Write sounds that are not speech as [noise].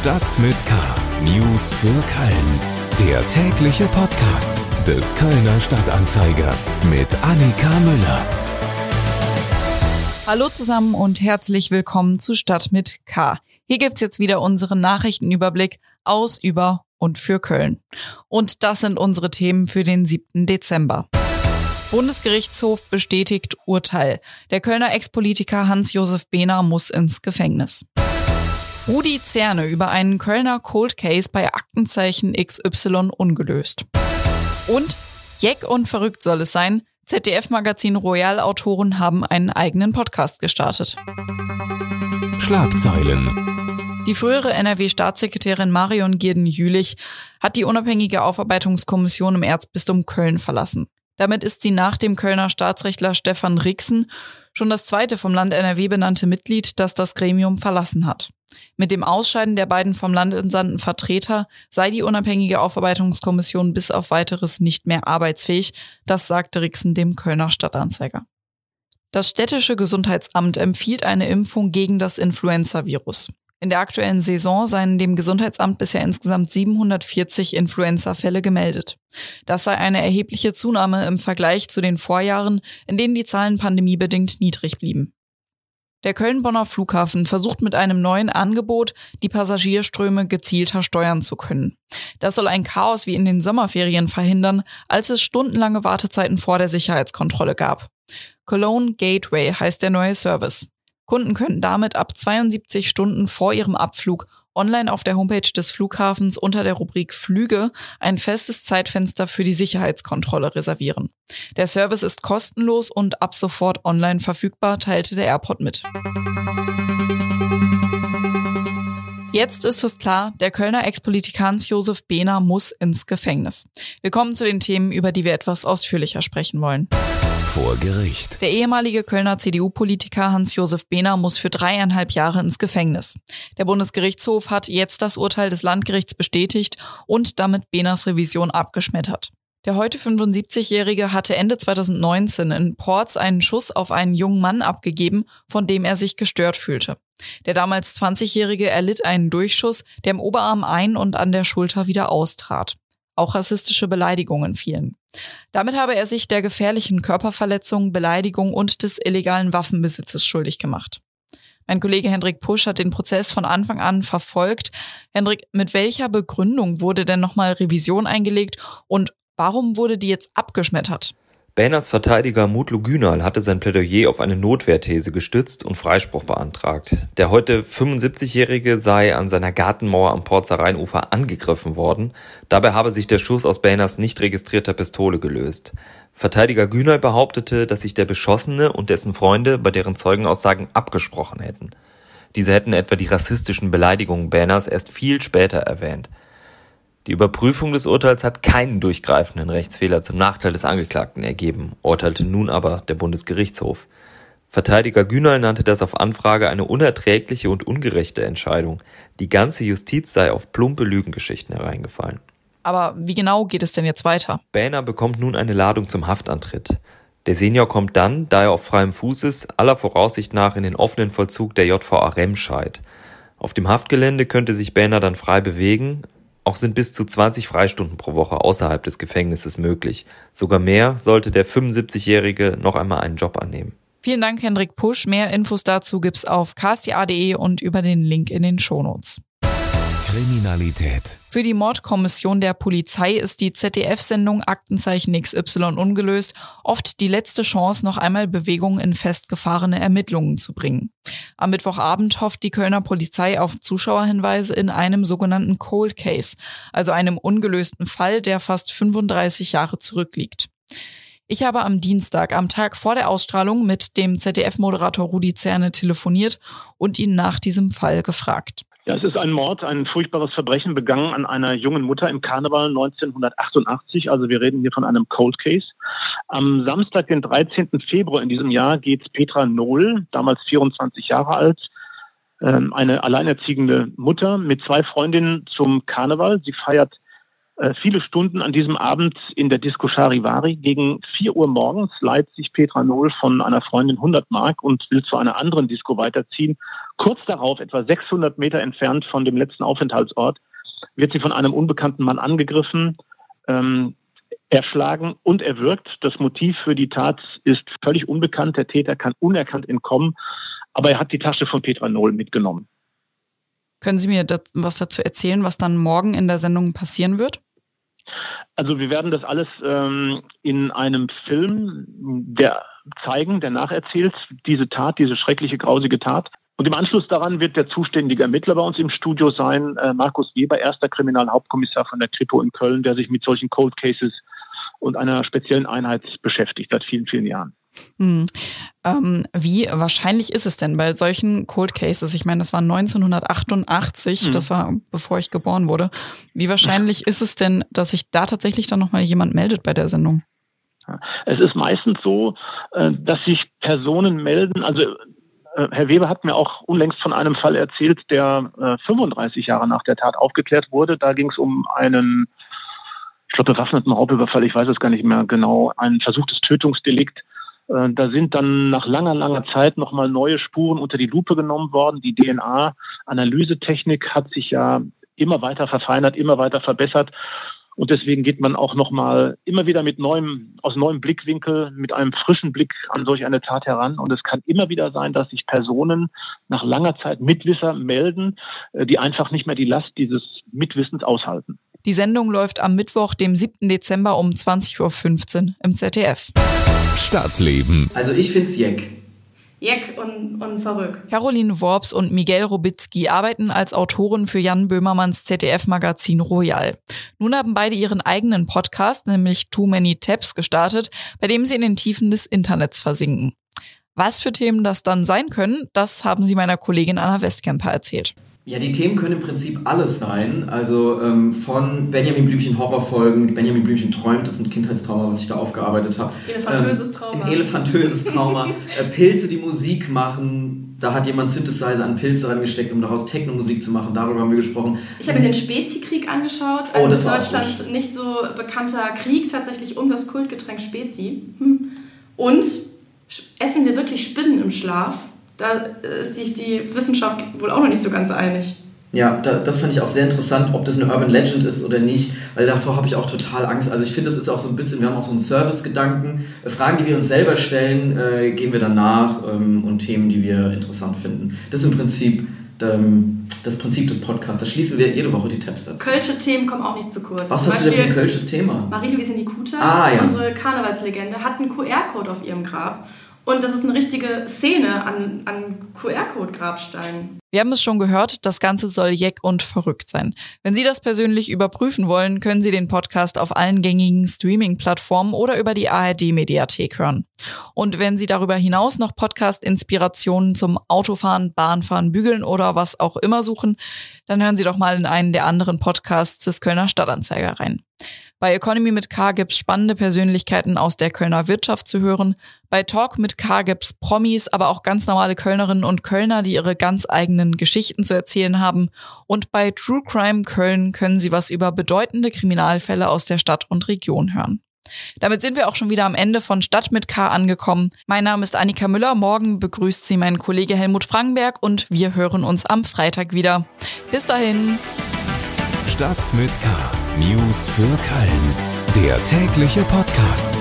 Stadt mit K. News für Köln. Der tägliche Podcast des Kölner Stadtanzeiger mit Annika Müller. Hallo zusammen und herzlich willkommen zu Stadt mit K. Hier gibt's jetzt wieder unseren Nachrichtenüberblick aus, über und für Köln. Und das sind unsere Themen für den 7. Dezember. Bundesgerichtshof bestätigt Urteil. Der Kölner Ex-Politiker Hans-Josef Behner muss ins Gefängnis. Rudi Zerne über einen Kölner Cold Case bei Aktenzeichen XY ungelöst. Und Jeck und verrückt soll es sein, ZDF-Magazin Royal-Autoren haben einen eigenen Podcast gestartet. Schlagzeilen. Die frühere NRW-Staatssekretärin Marion Gierden-Jülich hat die unabhängige Aufarbeitungskommission im Erzbistum Köln verlassen. Damit ist sie nach dem Kölner Staatsrechtler Stefan Rixen schon das zweite vom Land NRW benannte Mitglied, das das Gremium verlassen hat. Mit dem Ausscheiden der beiden vom Land entsandten Vertreter sei die unabhängige Aufarbeitungskommission bis auf weiteres nicht mehr arbeitsfähig, das sagte Rixen dem Kölner Stadtanzeiger. Das städtische Gesundheitsamt empfiehlt eine Impfung gegen das Influenza-Virus. In der aktuellen Saison seien dem Gesundheitsamt bisher insgesamt 740 Influenza-Fälle gemeldet. Das sei eine erhebliche Zunahme im Vergleich zu den Vorjahren, in denen die Zahlen pandemiebedingt niedrig blieben. Der Köln-Bonner Flughafen versucht mit einem neuen Angebot, die Passagierströme gezielter steuern zu können. Das soll ein Chaos wie in den Sommerferien verhindern, als es stundenlange Wartezeiten vor der Sicherheitskontrolle gab. Cologne Gateway heißt der neue Service. Kunden können damit ab 72 Stunden vor ihrem Abflug online auf der Homepage des Flughafens unter der Rubrik Flüge ein festes Zeitfenster für die Sicherheitskontrolle reservieren. Der Service ist kostenlos und ab sofort online verfügbar, teilte der Airport mit. Jetzt ist es klar, der Kölner Ex-Politiker Hans-Josef Behner muss ins Gefängnis. Wir kommen zu den Themen, über die wir etwas ausführlicher sprechen wollen. Vor Gericht. Der ehemalige Kölner CDU-Politiker Hans-Josef Behner muss für dreieinhalb Jahre ins Gefängnis. Der Bundesgerichtshof hat jetzt das Urteil des Landgerichts bestätigt und damit Behners Revision abgeschmettert. Der heute 75-Jährige hatte Ende 2019 in Ports einen Schuss auf einen jungen Mann abgegeben, von dem er sich gestört fühlte. Der damals 20-Jährige erlitt einen Durchschuss, der im Oberarm ein und an der Schulter wieder austrat. Auch rassistische Beleidigungen fielen. Damit habe er sich der gefährlichen Körperverletzung, Beleidigung und des illegalen Waffenbesitzes schuldig gemacht. Mein Kollege Hendrik Pusch hat den Prozess von Anfang an verfolgt. Hendrik, mit welcher Begründung wurde denn nochmal Revision eingelegt und warum wurde die jetzt abgeschmettert? Bähners Verteidiger Mutlu Günal hatte sein Plädoyer auf eine Notwehrthese gestützt und Freispruch beantragt. Der heute 75-Jährige sei an seiner Gartenmauer am Porzer Rheinufer angegriffen worden. Dabei habe sich der Schuss aus Bähners nicht registrierter Pistole gelöst. Verteidiger Günal behauptete, dass sich der Beschossene und dessen Freunde bei deren Zeugenaussagen abgesprochen hätten. Diese hätten etwa die rassistischen Beleidigungen Bähners erst viel später erwähnt. Die Überprüfung des Urteils hat keinen durchgreifenden Rechtsfehler zum Nachteil des Angeklagten ergeben, urteilte nun aber der Bundesgerichtshof. Verteidiger Günal nannte das auf Anfrage eine unerträgliche und ungerechte Entscheidung. Die ganze Justiz sei auf plumpe Lügengeschichten hereingefallen. Aber wie genau geht es denn jetzt weiter? Bähner bekommt nun eine Ladung zum Haftantritt. Der Senior kommt dann, da er auf freiem Fuß ist, aller Voraussicht nach in den offenen Vollzug der JVA Remscheid. Auf dem Haftgelände könnte sich Bähner dann frei bewegen, auch sind bis zu 20 Freistunden pro Woche außerhalb des Gefängnisses möglich. Sogar mehr sollte der 75-Jährige noch einmal einen Job annehmen. Vielen Dank, Hendrik Pusch. Mehr Infos dazu gibt's auf ksta.de und über den Link in den Shownotes. Kriminalität. Für die Mordkommission der Polizei ist die ZDF-Sendung Aktenzeichen XY ungelöst oft die letzte Chance, noch einmal Bewegung in festgefahrene Ermittlungen zu bringen. Am Mittwochabend hofft die Kölner Polizei auf Zuschauerhinweise in einem sogenannten Cold Case, also einem ungelösten Fall, der fast 35 Jahre zurückliegt. Ich habe am Dienstag, am Tag vor der Ausstrahlung, mit dem ZDF-Moderator Rudi Zerne telefoniert und ihn nach diesem Fall gefragt. Ja, es ist ein Mord, ein furchtbares Verbrechen begangen an einer jungen Mutter im Karneval 1988. Also wir reden hier von einem Cold Case. Am Samstag, den 13. Februar in diesem Jahr, geht Petra Nohl, damals 24 Jahre alt, ähm, eine alleinerziehende Mutter mit zwei Freundinnen zum Karneval. Sie feiert viele Stunden an diesem Abend in der Disco Charivari. Gegen 4 Uhr morgens leiht sich Petra Nohl von einer Freundin 100 Mark und will zu einer anderen Disco weiterziehen. Kurz darauf, etwa 600 Meter entfernt von dem letzten Aufenthaltsort, wird sie von einem unbekannten Mann angegriffen, ähm, erschlagen und erwürgt. Das Motiv für die Tat ist völlig unbekannt. Der Täter kann unerkannt entkommen, aber er hat die Tasche von Petra Nohl mitgenommen. Können Sie mir was dazu erzählen, was dann morgen in der Sendung passieren wird? Also wir werden das alles ähm, in einem Film der zeigen, der nacherzählt, diese Tat, diese schreckliche, grausige Tat. Und im Anschluss daran wird der zuständige Ermittler bei uns im Studio sein, äh, Markus Weber, erster Kriminalhauptkommissar von der Kripo in Köln, der sich mit solchen Cold Cases und einer speziellen Einheit beschäftigt seit vielen, vielen Jahren. Hm. Ähm, wie wahrscheinlich ist es denn bei solchen Cold Cases? Ich meine, das war 1988, hm. das war bevor ich geboren wurde. Wie wahrscheinlich ist es denn, dass sich da tatsächlich dann nochmal jemand meldet bei der Sendung? Es ist meistens so, äh, dass sich Personen melden, also äh, Herr Weber hat mir auch unlängst von einem Fall erzählt, der 35 äh, Jahre nach der Tat aufgeklärt wurde. Da ging es um einen, ich glaube, bewaffneten Raubüberfall, ich weiß es gar nicht mehr genau, ein versuchtes Tötungsdelikt da sind dann nach langer, langer Zeit nochmal neue Spuren unter die Lupe genommen worden. Die DNA-Analysetechnik hat sich ja immer weiter verfeinert, immer weiter verbessert. Und deswegen geht man auch nochmal immer wieder mit neuem, aus neuem Blickwinkel, mit einem frischen Blick an solch eine Tat heran. Und es kann immer wieder sein, dass sich Personen nach langer Zeit Mitwisser melden, äh, die einfach nicht mehr die Last dieses Mitwissens aushalten. Die Sendung läuft am Mittwoch, dem 7. Dezember um 20.15 Uhr im ZDF. Stadtleben. Also ich find's jeck. Jeck und, und verrückt. Caroline Worps und Miguel Robitzky arbeiten als Autoren für Jan Böhmermanns ZDF-Magazin Royal. Nun haben beide ihren eigenen Podcast, nämlich Too Many Tabs, gestartet, bei dem sie in den Tiefen des Internets versinken. Was für Themen das dann sein können, das haben sie meiner Kollegin Anna Westkemper erzählt. Ja, die Themen können im Prinzip alles sein. Also ähm, von Benjamin Blümchen Horrorfolgen, Benjamin Blümchen träumt, das ist ein Kindheitstrauma, was ich da aufgearbeitet habe. Elefantöses ähm, Trauma. Ein elefantöses Trauma. [laughs] äh, Pilze, die Musik machen. Da hat jemand Synthesizer an Pilze rangesteckt, um daraus Techno-Musik zu machen. Darüber haben wir gesprochen. Ich habe mir den Spezi-Krieg angeschaut. Oh, ein das in Deutschland nicht so bekannter Krieg tatsächlich um das Kultgetränk Spezi. Hm. Und essen wir wirklich Spinnen im Schlaf? Da ist sich die Wissenschaft wohl auch noch nicht so ganz einig. Ja, da, das fand ich auch sehr interessant, ob das eine Urban Legend ist oder nicht, weil davor habe ich auch total Angst. Also ich finde, das ist auch so ein bisschen, wir haben auch so einen Service-Gedanken. Fragen, die wir uns selber stellen, äh, gehen wir dann nach ähm, und Themen, die wir interessant finden. Das ist im Prinzip ähm, das Prinzip des Podcasts. Da schließen wir jede Woche die Tabs dazu. Kölsche Themen kommen auch nicht zu kurz. Was hast du denn für ein kölsches Thema? Marie-Louise Nikuta, ah, ja. unsere Karnevalslegende, hat einen QR-Code auf ihrem Grab. Und das ist eine richtige Szene an, an QR-Code-Grabsteinen. Wir haben es schon gehört, das Ganze soll jeck und verrückt sein. Wenn Sie das persönlich überprüfen wollen, können Sie den Podcast auf allen gängigen Streaming-Plattformen oder über die ARD-Mediathek hören. Und wenn Sie darüber hinaus noch Podcast-Inspirationen zum Autofahren, Bahnfahren, Bügeln oder was auch immer suchen, dann hören Sie doch mal in einen der anderen Podcasts des Kölner Stadtanzeiger rein. Bei Economy mit K gibt's spannende Persönlichkeiten aus der Kölner Wirtschaft zu hören. Bei Talk mit K gibt's Promis, aber auch ganz normale Kölnerinnen und Kölner, die ihre ganz eigenen Geschichten zu erzählen haben. Und bei True Crime Köln können Sie was über bedeutende Kriminalfälle aus der Stadt und Region hören. Damit sind wir auch schon wieder am Ende von Stadt mit K angekommen. Mein Name ist Annika Müller. Morgen begrüßt Sie mein Kollege Helmut Frankenberg und wir hören uns am Freitag wieder. Bis dahin. Stadt mit K. News für Köln. Der tägliche Podcast.